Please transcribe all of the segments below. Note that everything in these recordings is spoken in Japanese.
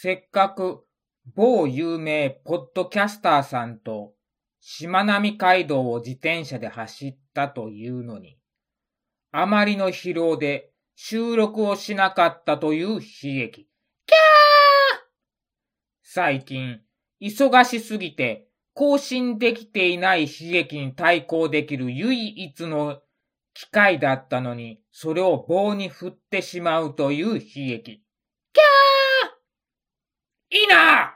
せっかく某有名ポッドキャスターさんとしまなみ海道を自転車で走ったというのに、あまりの疲労で収録をしなかったという悲劇。キャー最近、忙しすぎて更新できていない悲劇に対抗できる唯一の機会だったのに、それを棒に振ってしまうという悲劇。いいな。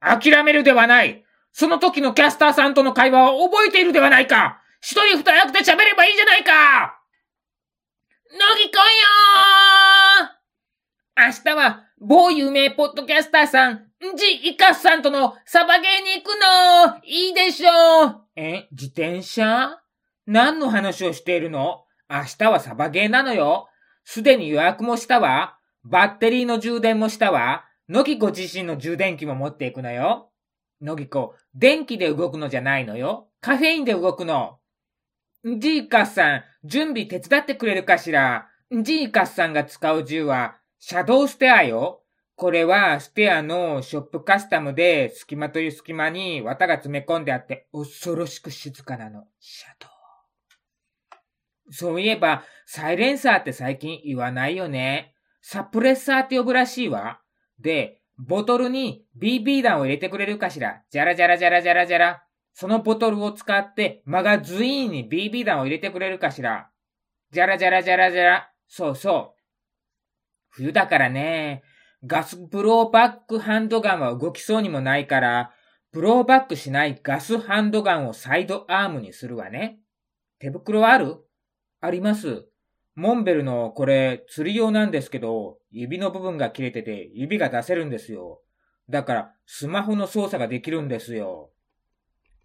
諦めるではない。その時のキャスターさんとの会話を覚えているではないか。一人二役で喋ればいいじゃないか。乃木くんよー。明日は某有名ポッドキャスターさん、ジイカスさんとのサバゲーに行くの。いいでしょう。え、自転車？何の話をしているの？明日はサバゲーなのよ。すでに予約もしたわ。バッテリーの充電もしたわ。乃木子自身の充電器も持っていくのよ。乃木子、電気で動くのじゃないのよ。カフェインで動くの。ジーカスさん、準備手伝ってくれるかしら？ジーカスさんが使う銃は、シャドウステアよ。これは、ステアのショップカスタムで、隙間という隙間に綿が詰め込んであって、恐ろしく静かなの。シャドウ。そういえば、サイレンサーって最近言わないよね。サプレッサーって呼ぶらしいわ。で、ボトルに BB 弾を入れてくれるかしら？じゃらじゃらじゃらじゃらじゃら。そのボトルを使ってマガズイーンに BB 弾を入れてくれるかしら？じゃらじゃらじゃらじゃら。そうそう。冬だからね、ガスブローバックハンドガンは動きそうにもないから、ブローバックしないガスハンドガンをサイドアームにするわね。手袋はある？あります。モンベルのこれ釣り用なんですけど、指の部分が切れてて指が出せるんですよ。だからスマホの操作ができるんですよ。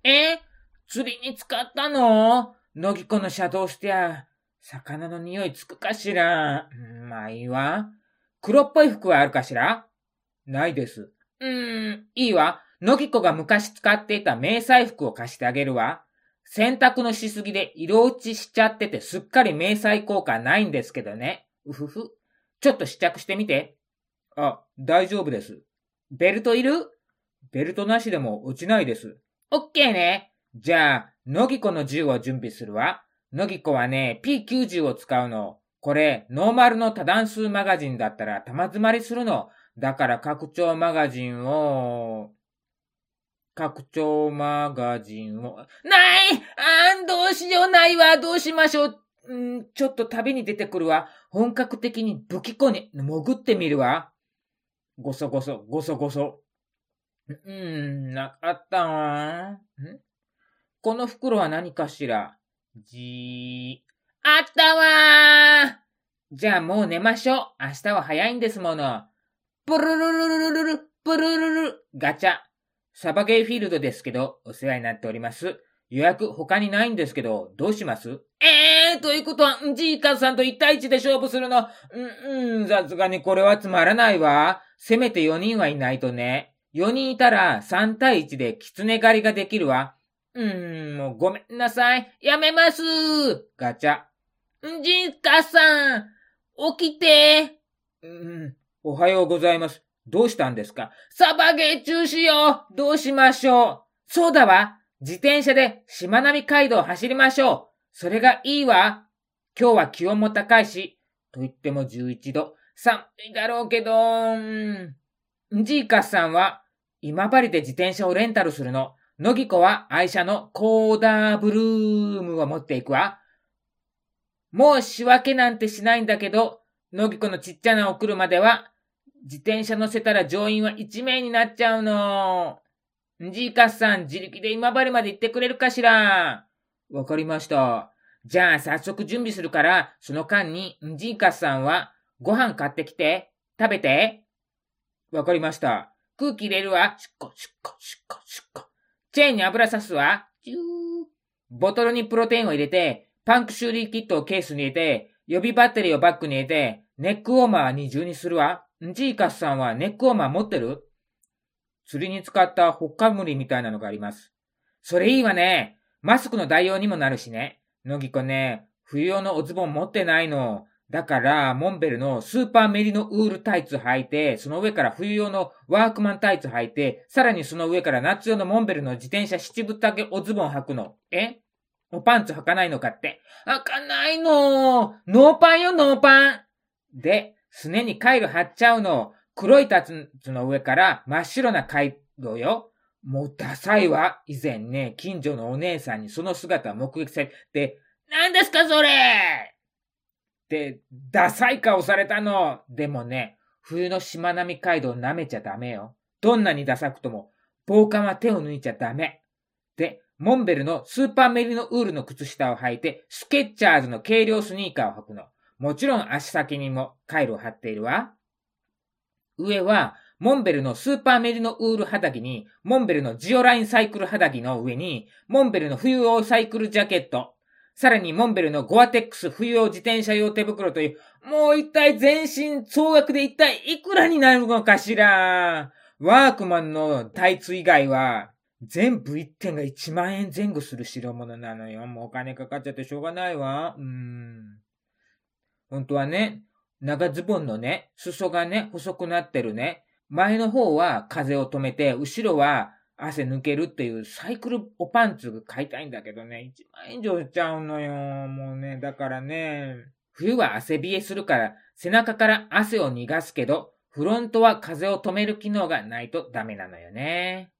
え？釣りに使ったの？乃木子のシャドウしてや、魚の匂いつくかしら？まあいいわ。黒っぽい服はあるかしら？ないです。うーん、いいわ。乃木子が昔使っていた迷彩服を貸してあげるわ。洗濯のしすぎで色落ちしちゃっててすっかり迷彩効果ないんですけどね。うふふ。ちょっと試着してみて。あ、大丈夫です。ベルトいる？ベルトなしでも落ちないです。オッケーね。じゃあ、乃木子の銃を準備するわ。乃木子はね、P90 を使うの。これ、ノーマルの多段数マガジンだったら玉詰まりするの。だから拡張マガジンを、拡張マガジンを、ないあん、どうしようないわ。どうしましょう。んちょっと旅に出てくるわ。本格的に武器庫に潜ってみるわ。ごそごそ、ごそごそ。うーん、なかったわ。ん？この袋は何かしら？じー。あったわーじゃあもう寝ましょう。明日は早いんですもの。プルルルルルルル、プルルルガチャ。サバゲーフィールドですけど、お世話になっております。予約他にないんですけど、どうします？ええー、ということは、ジーカさんと1対1で勝負するの？うん、うん、さすがにこれはつまらないわ。せめて4人はいないとね。4人いたら3対1で狐狩りができるわ。うーん、もうごめんなさい。やめます。ガチャ。ジーカさん、起きて。うん、おはようございます。どうしたんですか？サバゲー中止よどうしましょう？そうだわ自転車でしまなみ海道を走りましょうそれがいいわ今日は気温も高いし、と言っても11度。寒いだろうけど、ん。ジーカスさんは、今治で自転車をレンタルするの。乃木子は愛車のコーダーブルームを持っていくわ。もう仕分けなんてしないんだけど、乃木子のちっちゃなお車では、自転車乗せたら乗員は1名になっちゃうの。ジーカスさん、自力で今治まで行ってくれるかしらわかりました。じゃあ早速準備するから、その間にジーカスさんはご飯買ってきて、食べて。わかりました。空気入れるわ。しっこ、しっこ、しっこ、しっこ。チェーンに油さすわ。チュー。ボトルにプロテインを入れて、パンク修理キットをケースに入れて、予備バッテリーをバッグに入れて、ネックウォーマー二重にするわ。ジーカスさんはネックウォーマー持ってる？釣りに使ったホッカムリみたいなのがあります。それいいわね。マスクの代用にもなるしね。乃木子ね、冬用のおズボン持ってないの。だから、モンベルのスーパーメリノウールタイツ履いて、その上から冬用のワークマンタイツ履いて、さらにその上から夏用のモンベルの自転車七分丈おズボン履くの。え？おパンツ履かないのかって。履かないのノーパンよ、ノーパンで、すねにカイロ貼っちゃうの。黒いタツの上から真っ白なカイロよ。もうダサいわ。以前ね、近所のお姉さんにその姿を目撃されて、何ですかそれって、ダサい顔されたの。でもね、冬のしまなみ海道舐めちゃダメよ。どんなにダサくとも、防寒は手を抜いちゃダメ。で、モンベルのスーパーメリノウールの靴下を履いて、スケッチャーズの軽量スニーカーを履くの。もちろん足先にもカイロを貼っているわ。上は、モンベルのスーパーメリノウール肌着に、モンベルのジオラインサイクル肌着の上に、モンベルの冬用サイクルジャケット、さらにモンベルのゴアテックス冬用自転車用手袋という、もう一体全身総額で一体いくらになるのかしらワークマンのタイツ以外は、全部一点が1万円前後する代物なのよ。もうお金かかっちゃってしょうがないわ。うーん。本当はね、長ズボンのね、裾がね、細くなってるね。前の方は風を止めて、後ろは汗抜けるっていうサイクルおパンツ買いたいんだけどね、1万円以上しちゃうのよ。もうね、だからね、冬は汗冷えするから背中から汗を逃がすけど、フロントは風を止める機能がないとダメなのよね。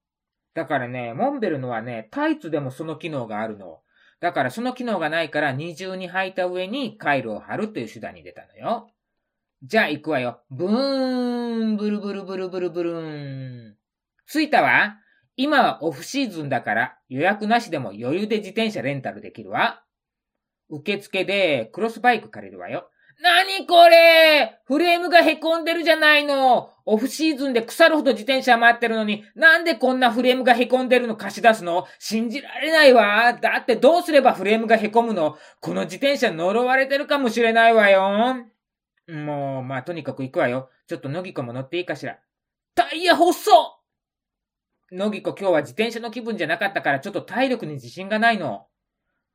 だからね、モンベルのはね、タイツでもその機能があるの。だからその機能がないから二重に履いた上にカイロを貼るという手段に出たのよ。じゃあ行くわよ。ブーン、ブルブルブルブルブルーン。着いたわ。今はオフシーズンだから予約なしでも余裕で自転車レンタルできるわ。受付でクロスバイク借りるわよ。なにこれ？フレームが凹んでるじゃないのオフシーズンで腐るほど自転車待ってるのに、なんでこんなフレームが凹んでるの？貸し出すの？信じられないわ。だってどうすればフレームが凹むの？この自転車呪われてるかもしれないわよ。もう、まあ、とにかく行くわよ。ちょっと乃木子も乗っていいかしら。タイヤ細っのぎこ今日は自転車の気分じゃなかったからちょっと体力に自信がないの。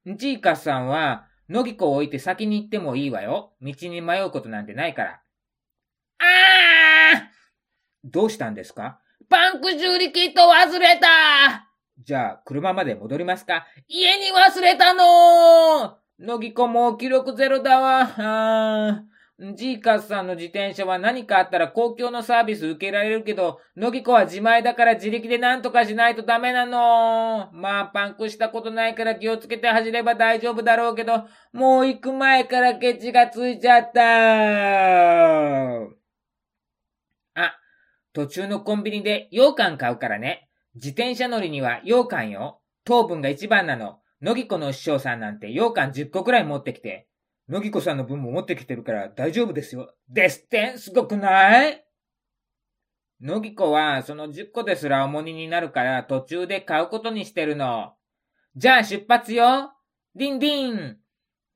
ジーカさんは、のぎこを置いて先に行ってもいいわよ。道に迷うことなんてないから。あーどうしたんですか？パンク修理キット忘れたじゃあ、車まで戻りますか？家に忘れたののぎこもう記録ゼロだわ。あージーカスさんの自転車は何かあったら公共のサービス受けられるけど、ノギコは自前だから自力で何とかしないとダメなの。まあ、パンクしたことないから気をつけて走れば大丈夫だろうけど、もう行く前からケチがついちゃった。あ、途中のコンビニで羊羹買うからね。自転車乗りには羊羹よ。糖分が一番なの。ノギコの師匠さんなんて羊羹10個くらい持ってきて。のぎこさんの分も持ってきてるから大丈夫ですよ。ですってすごくない？のぎこはその10個ですら重荷になるから途中で買うことにしてるの。じゃあ出発よディンディン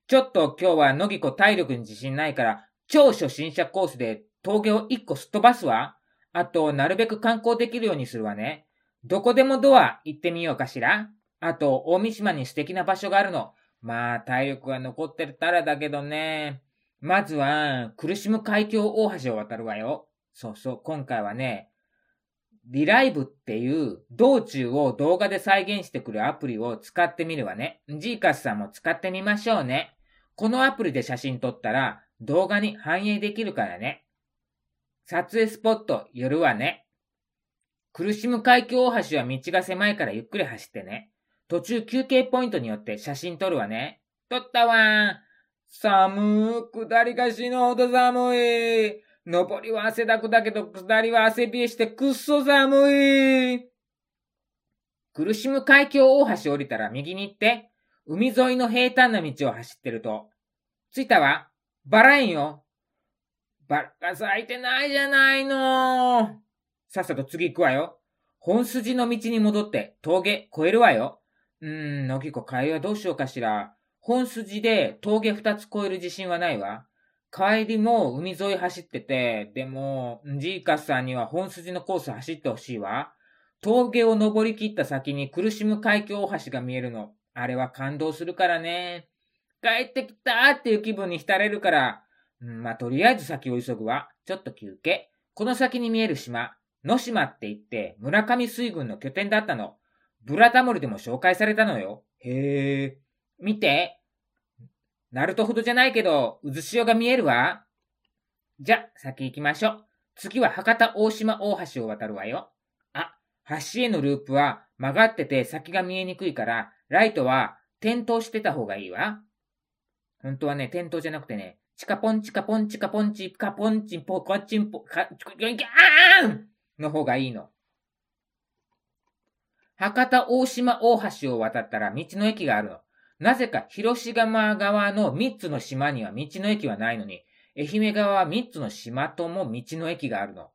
ちょっと今日はのぎこ体力に自信ないから超初心者コースで峠を1個すっ飛ばすわ。あと、なるべく観光できるようにするわね。どこでもドア行ってみようかしら。あと、大三島に素敵な場所があるの。まあ、体力が残ってたらだけどね。まずは、苦しむ海峡大橋を渡るわよ。そうそう、今回はね、リライブっていう道中を動画で再現してくるアプリを使ってみるわね。ジーカスさんも使ってみましょうね。このアプリで写真撮ったら動画に反映できるからね。撮影スポット寄るわね。苦しむ海峡大橋は道が狭いからゆっくり走ってね。途中休憩ポイントによって写真撮るわね。撮ったわー寒ー、下りが死ぬほど寒い。登りは汗だくだけど、下りは汗冷えしてくっそ寒い。苦しむ海峡大橋降りたら右に行って、海沿いの平坦な道を走ってると、着いたわ。バラ園よ。バラが咲いてないじゃないの。さっさと次行くわよ。本筋の道に戻って峠越えるわよ。うーん、のぎこ帰りはどうしようかしら。本筋で峠二つ越える自信はないわ。帰りも海沿い走ってて、でも、ジーカスさんには本筋のコース走ってほしいわ。峠を登り切った先に苦しむ海峡大橋が見えるの。あれは感動するからね。帰ってきたーっていう気分に浸れるから。うん、まあ、とりあえず先を急ぐわ。ちょっと休憩。この先に見える島、野島って言って村上水軍の拠点だったの。ブラタモリでも紹介されたのよ。へえ。見て。ナルトほどじゃないけど、渦潮が見えるわ。じゃ、先行きましょう。次は博多大島大橋を渡るわよ。あ、橋へのループは曲がってて先が見えにくいから、ライトは点灯してた方がいいわ。本当はね、点灯じゃなくてね、チカポンチカポンチカポンチカポンチンポコチンポカ、あーんの方がいいの。博多大島大橋を渡ったら道の駅があるの。なぜか広島側の3つの島には道の駅はないのに、愛媛側は3つの島とも道の駅があるの。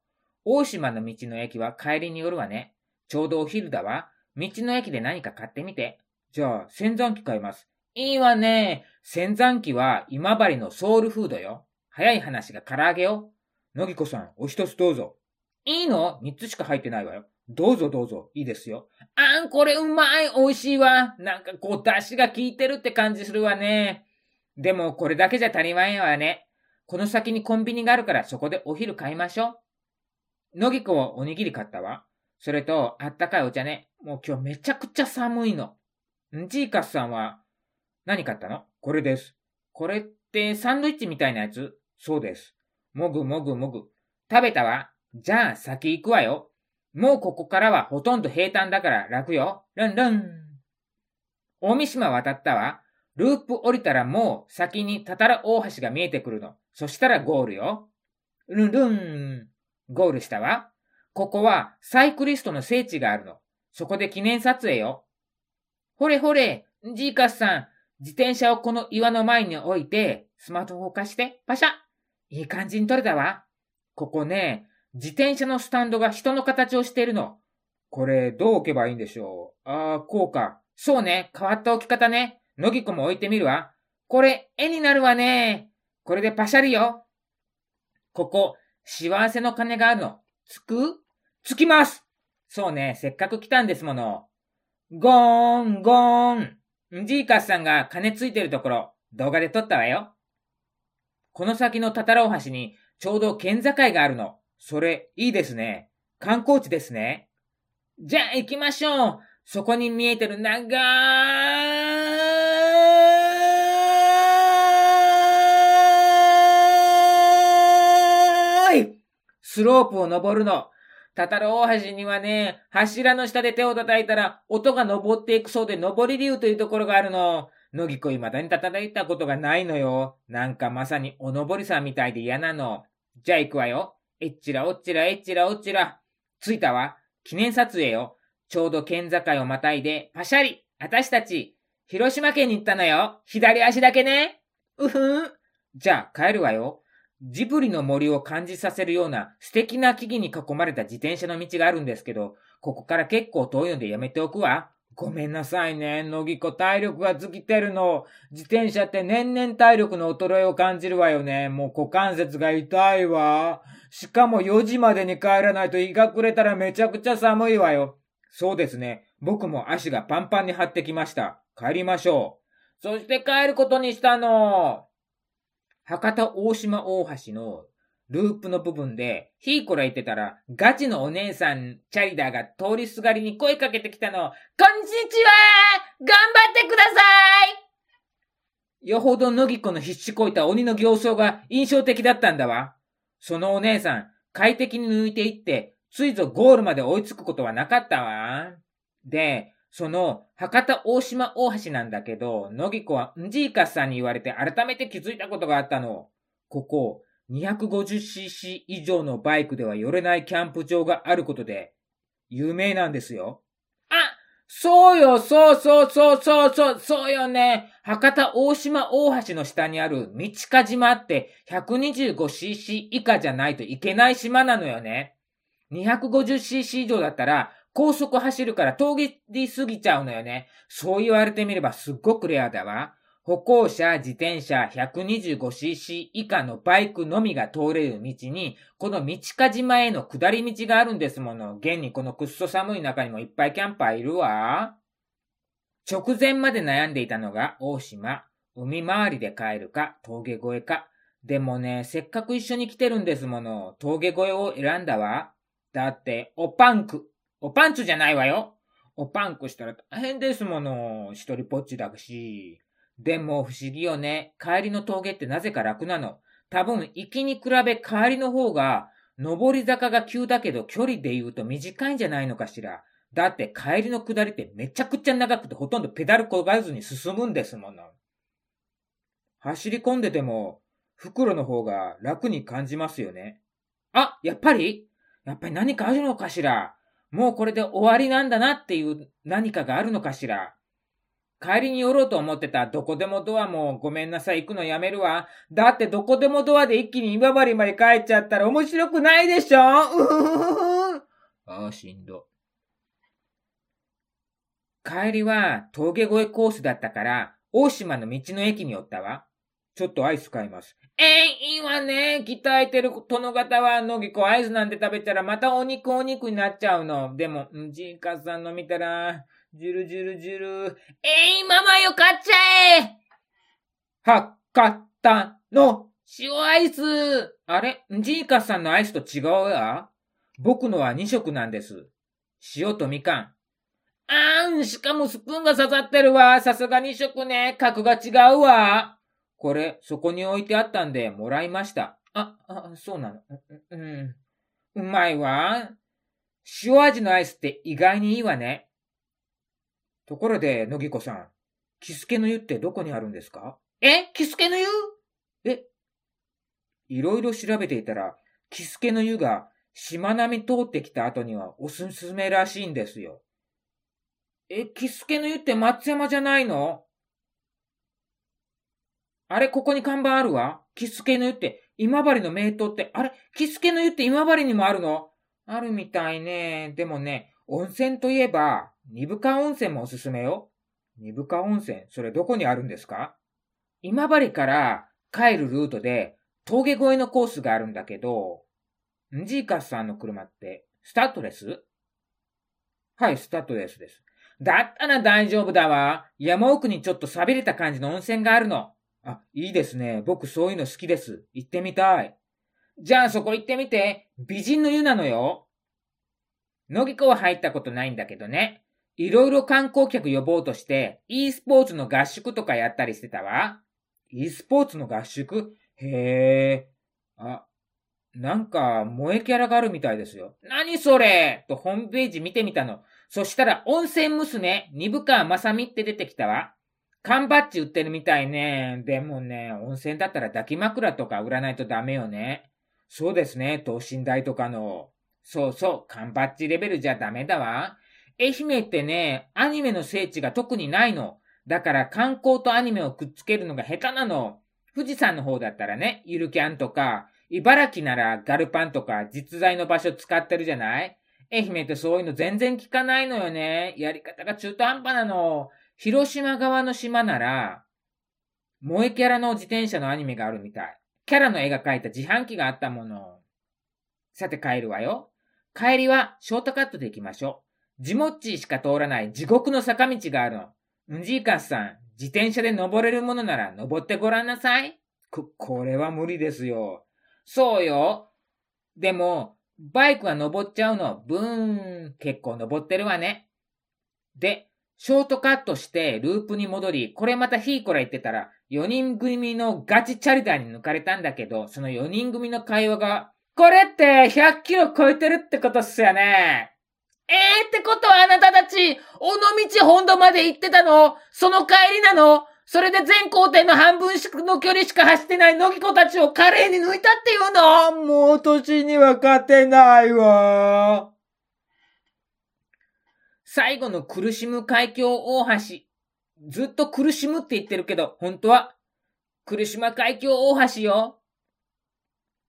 大島の道の駅は帰りによるわね。ちょうどお昼だわ。道の駅で何か買ってみて。じゃあ、洗剤機買います。いいわね。洗剤機は今治のソウルフードよ。早い話が唐揚げよ。のぎこさん、お一つどうぞ。いいの？三つしか入ってないわよ。どうぞどうぞ。いいですよ。あん、これうまい。美味しいわ。なんかこう、出汁が効いてるって感じするわね。でも、これだけじゃ足りまいわね。この先にコンビニがあるからそこでお昼買いましょう。のぎこはおにぎり買ったわ。それと、あったかいお茶ね。もう今日めちゃくちゃ寒いの。んジーカスさんは、何買ったの？これです。これってサンドイッチみたいなやつ？そうです。もぐもぐもぐ。食べたわ。じゃあ先行くわよ。もうここからはほとんど平坦だから楽よ。ルンルン。大三島渡ったわ。ループ降りたらもう先にたたら大橋が見えてくるの。そしたらゴールよ。ルンルン。ゴールしたわ。ここはサイクリストの聖地があるの。そこで記念撮影よ。ほれほれ、ジーカスさん、自転車をこの岩の前に置いて、スマートフォン貸して、パシャいい感じに撮れたわ。ここね、自転車のスタンドが人の形をしているの。これ、どう置けばいいんでしょう？ああ、こうか。そうね、変わった置き方ね。のぎこも置いてみるわ。これ、絵になるわね。これでパシャリよ。ここ、幸せの鐘があるの。つく？つきますそうね、せっかく来たんですもの。ゴーン、ゴーン。ジーカスさんが鐘ついてるところ、動画で撮ったわよ。この先のタタラオ橋に、ちょうど県境があるの。それ、いいですね。観光地ですね。じゃあ行きましょう。そこに見えてる長いスロープを登るの。タタロ大橋にはね、柱の下で手を叩いたら音が登っていくそうで登り竜というところがあるの。乃木子未だに叩いたことがないのよ。なんかまさにお登りさんみたいで嫌なの。じゃあ行くわよ。えっちらおっちらえっちらおっちら。着いたわ。記念撮影よ。ちょうど県境をまたいで、パシャリ私たち、広島県に行ったのよ。左足だけね。うふん。じゃあ帰るわよ。ジブリの森を感じさせるような素敵な木々に囲まれた自転車の道があるんですけど、ここから結構遠いのでやめておくわ。ごめんなさいね。乃木子体力が尽きてるの。自転車って年々体力の衰えを感じるわよね。もう股関節が痛いわ。しかも4時までに帰らないと日が暮れたらめちゃくちゃ寒いわよ。そうですね。僕も足がパンパンに張ってきました。帰りましょう。そして帰ることにしたの。博多大島大橋のループの部分で、ひーこら言ってたら、ガチのお姉さん、チャリダーが通りすがりに声かけてきたの。こんにちは頑張ってくださいよほどのぎこの必死こいた鬼の形相が印象的だったんだわ。そのお姉さん、快適に抜いていって、ついぞゴールまで追いつくことはなかったわ。で、その、博多大島大橋なんだけど、のぎこはんじいかさんに言われて改めて気づいたことがあったの。ここ、250cc 以上のバイクでは寄れないキャンプ場があることで、有名なんですよ。あ、そうよ、そうそうそうそうそう、そうよね。博多大島大橋の下にある道か島って 125cc 以下じゃないといけない島なのよね。250cc 以上だったら高速走るから峠りすぎちゃうのよね。そう言われてみればすっごくレアだわ。歩行者、自転車 125cc 以下のバイクのみが通れる道に、この道か島への下り道があるんですもの。現にこのくっそ寒い中にもいっぱいキャンパーいるわ。直前まで悩んでいたのが大島。海回りで帰るか、峠越えか。でもね、せっかく一緒に来てるんですもの。峠越えを選んだわ。だって、おパンク。おパンツじゃないわよ。おパンクしたら大変ですもの。一人ぽっちだし。でも不思議よね。帰りの峠ってなぜか楽なの。多分、行きに比べ帰りの方が、上り坂が急だけど距離で言うと短いんじゃないのかしら。だって帰りの下りってめちゃくちゃ長くてほとんどペダルこがずに進むんですもの。走り込んでても、袋の方が楽に感じますよね。あ、やっぱり？やっぱり何かあるのかしらもうこれで終わりなんだなっていう何かがあるのかしら帰りに寄ろうと思ってたどこでもドアもごめんなさい行くのやめるわ。だってどこでもドアで一気に今治まで帰っちゃったら面白くないでしょうああ、しんど。帰りは峠越えコースだったから、大島の道の駅に寄ったわ。ちょっとアイス買います。ええー、いいわね。鍛えてる殿方は、のぎこアイスなんて食べたらまたお肉お肉になっちゃうの。でも、んじいかさんの見たら、じゅるじゅるじゅる。えい、ママよ、買っちゃえは、買ったの、塩アイス。あれ？ジーカさんのアイスと違うわ僕のは2色なんです。塩とみかん。あーん、しかもスプーンが刺さってるわ。さすが2色ね。格が違うわ。これ、そこに置いてあったんで、もらいました。あ、あ、そうなの。う、うん。うまいわ。塩味のアイスって意外にいいわね。ところで、野木子さん、キスケの湯ってどこにあるんですか？え？キスケの湯？え？いろいろ調べていたら、キスケの湯がしまなみ通ってきた後にはおすすめらしいんですよ。え、キスケの湯って松山じゃないの？あれ、ここに看板あるわ。キスケの湯って今治の名湯って、あれ、キスケの湯って今治にもあるの？あるみたいね。でもね、温泉といえば、二部川温泉もおすすめよ。二部川温泉、それどこにあるんですか？今治から帰るルートで峠越えのコースがあるんだけど、ンジーカスさんの車ってスタッドレス？はい、スタッドレスです。だったら大丈夫だわ。山奥にちょっと錆びれた感じの温泉があるの。あ、いいですね。僕そういうの好きです。行ってみたい。じゃあそこ行ってみて。美人の湯なのよ。野木湖は入ったことないんだけどね。いろいろ観光客呼ぼうとして、e スポーツの合宿とかやったりしてたわ。e スポーツの合宿？へえ。あ、なんか、萌えキャラがあるみたいですよ。何それ？とホームページ見てみたの。そしたら、温泉娘、二部川まさみって出てきたわ。缶バッジ売ってるみたいね。でもね、温泉だったら抱き枕とか売らないとダメよね。そうですね、等身大とかの。そうそう、缶バッジレベルじゃダメだわ。愛媛ってね、アニメの聖地が特にないの。だから観光とアニメをくっつけるのが下手なの。富士山の方だったらね、ゆるキャンとか、茨城ならガルパンとか実在の場所使ってるじゃない？愛媛ってそういうの全然聞かないのよね。やり方が中途半端なの。広島側の島なら、萌えキャラの自転車のアニメがあるみたい。キャラの絵が描いた自販機があったもの。さて帰るわよ。帰りはショートカットで行きましょう。ジモッチーしか通らない地獄の坂道があるの。んじいかすさん、自転車で登れるものなら登ってごらんなさい。こ、これは無理ですよ。そうよ。でも、バイクは登っちゃうの。ブーン。結構登ってるわね。で、ショートカットしてループに戻り、これまたヒーコラ言ってたら、4人組のガチチャリダーに抜かれたんだけど、その4人組の会話が、これって100キロ超えてるってことっすよね。えーってことはあなたたち、尾道本土まで行ってたの？その帰りなの？それで全行程の半分の距離しか走ってない野木子たちを華麗に抜いたっていうの？もう年には勝てないわ。最後の苦しむ海峡大橋。ずっと苦しむって言ってるけど、本当は、苦しま海峡大橋よ。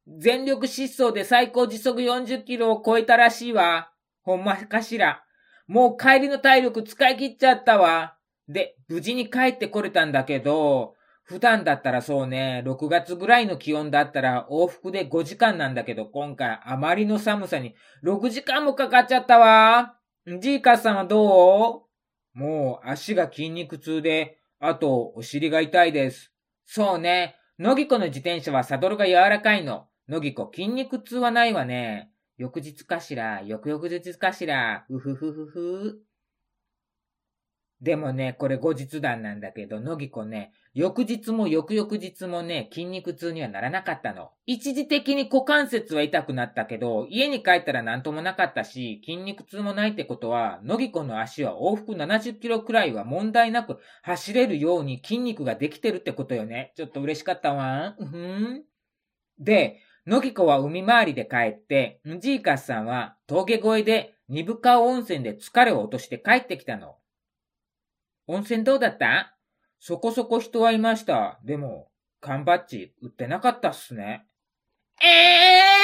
全力疾走で最高時速40キロを超えたらしいわ。ほんまかしら。もう帰りの体力使い切っちゃったわ。で、無事に帰ってこれたんだけど、普段だったらそうね、6月ぐらいの気温だったら往復で5時間なんだけど、今回あまりの寒さに6時間もかかっちゃったわ。ジーカさんはどう？もう足が筋肉痛で、あとお尻が痛いです。そうね、のぎこの自転車はサドルが柔らかいの。のぎこ筋肉痛はないわね。翌日かしら、翌々日かしら、うふふふふ。でもね、これ後日談なんだけど、のぎこね、翌日も翌々日もね、筋肉痛にはならなかったの。一時的に股関節は痛くなったけど、家に帰ったらなんともなかったし、筋肉痛もないってことは、のぎこの足は往復70キロくらいは問題なく走れるように筋肉ができてるってことよね。ちょっと嬉しかったわ。うふん。で、のぎこは海回りで帰って、んじいかすさんは峠越えで二部川温泉で疲れを落として帰ってきたの。温泉どうだった？そこそこ人はいました。でも、缶バッジ売ってなかったっすね。ええ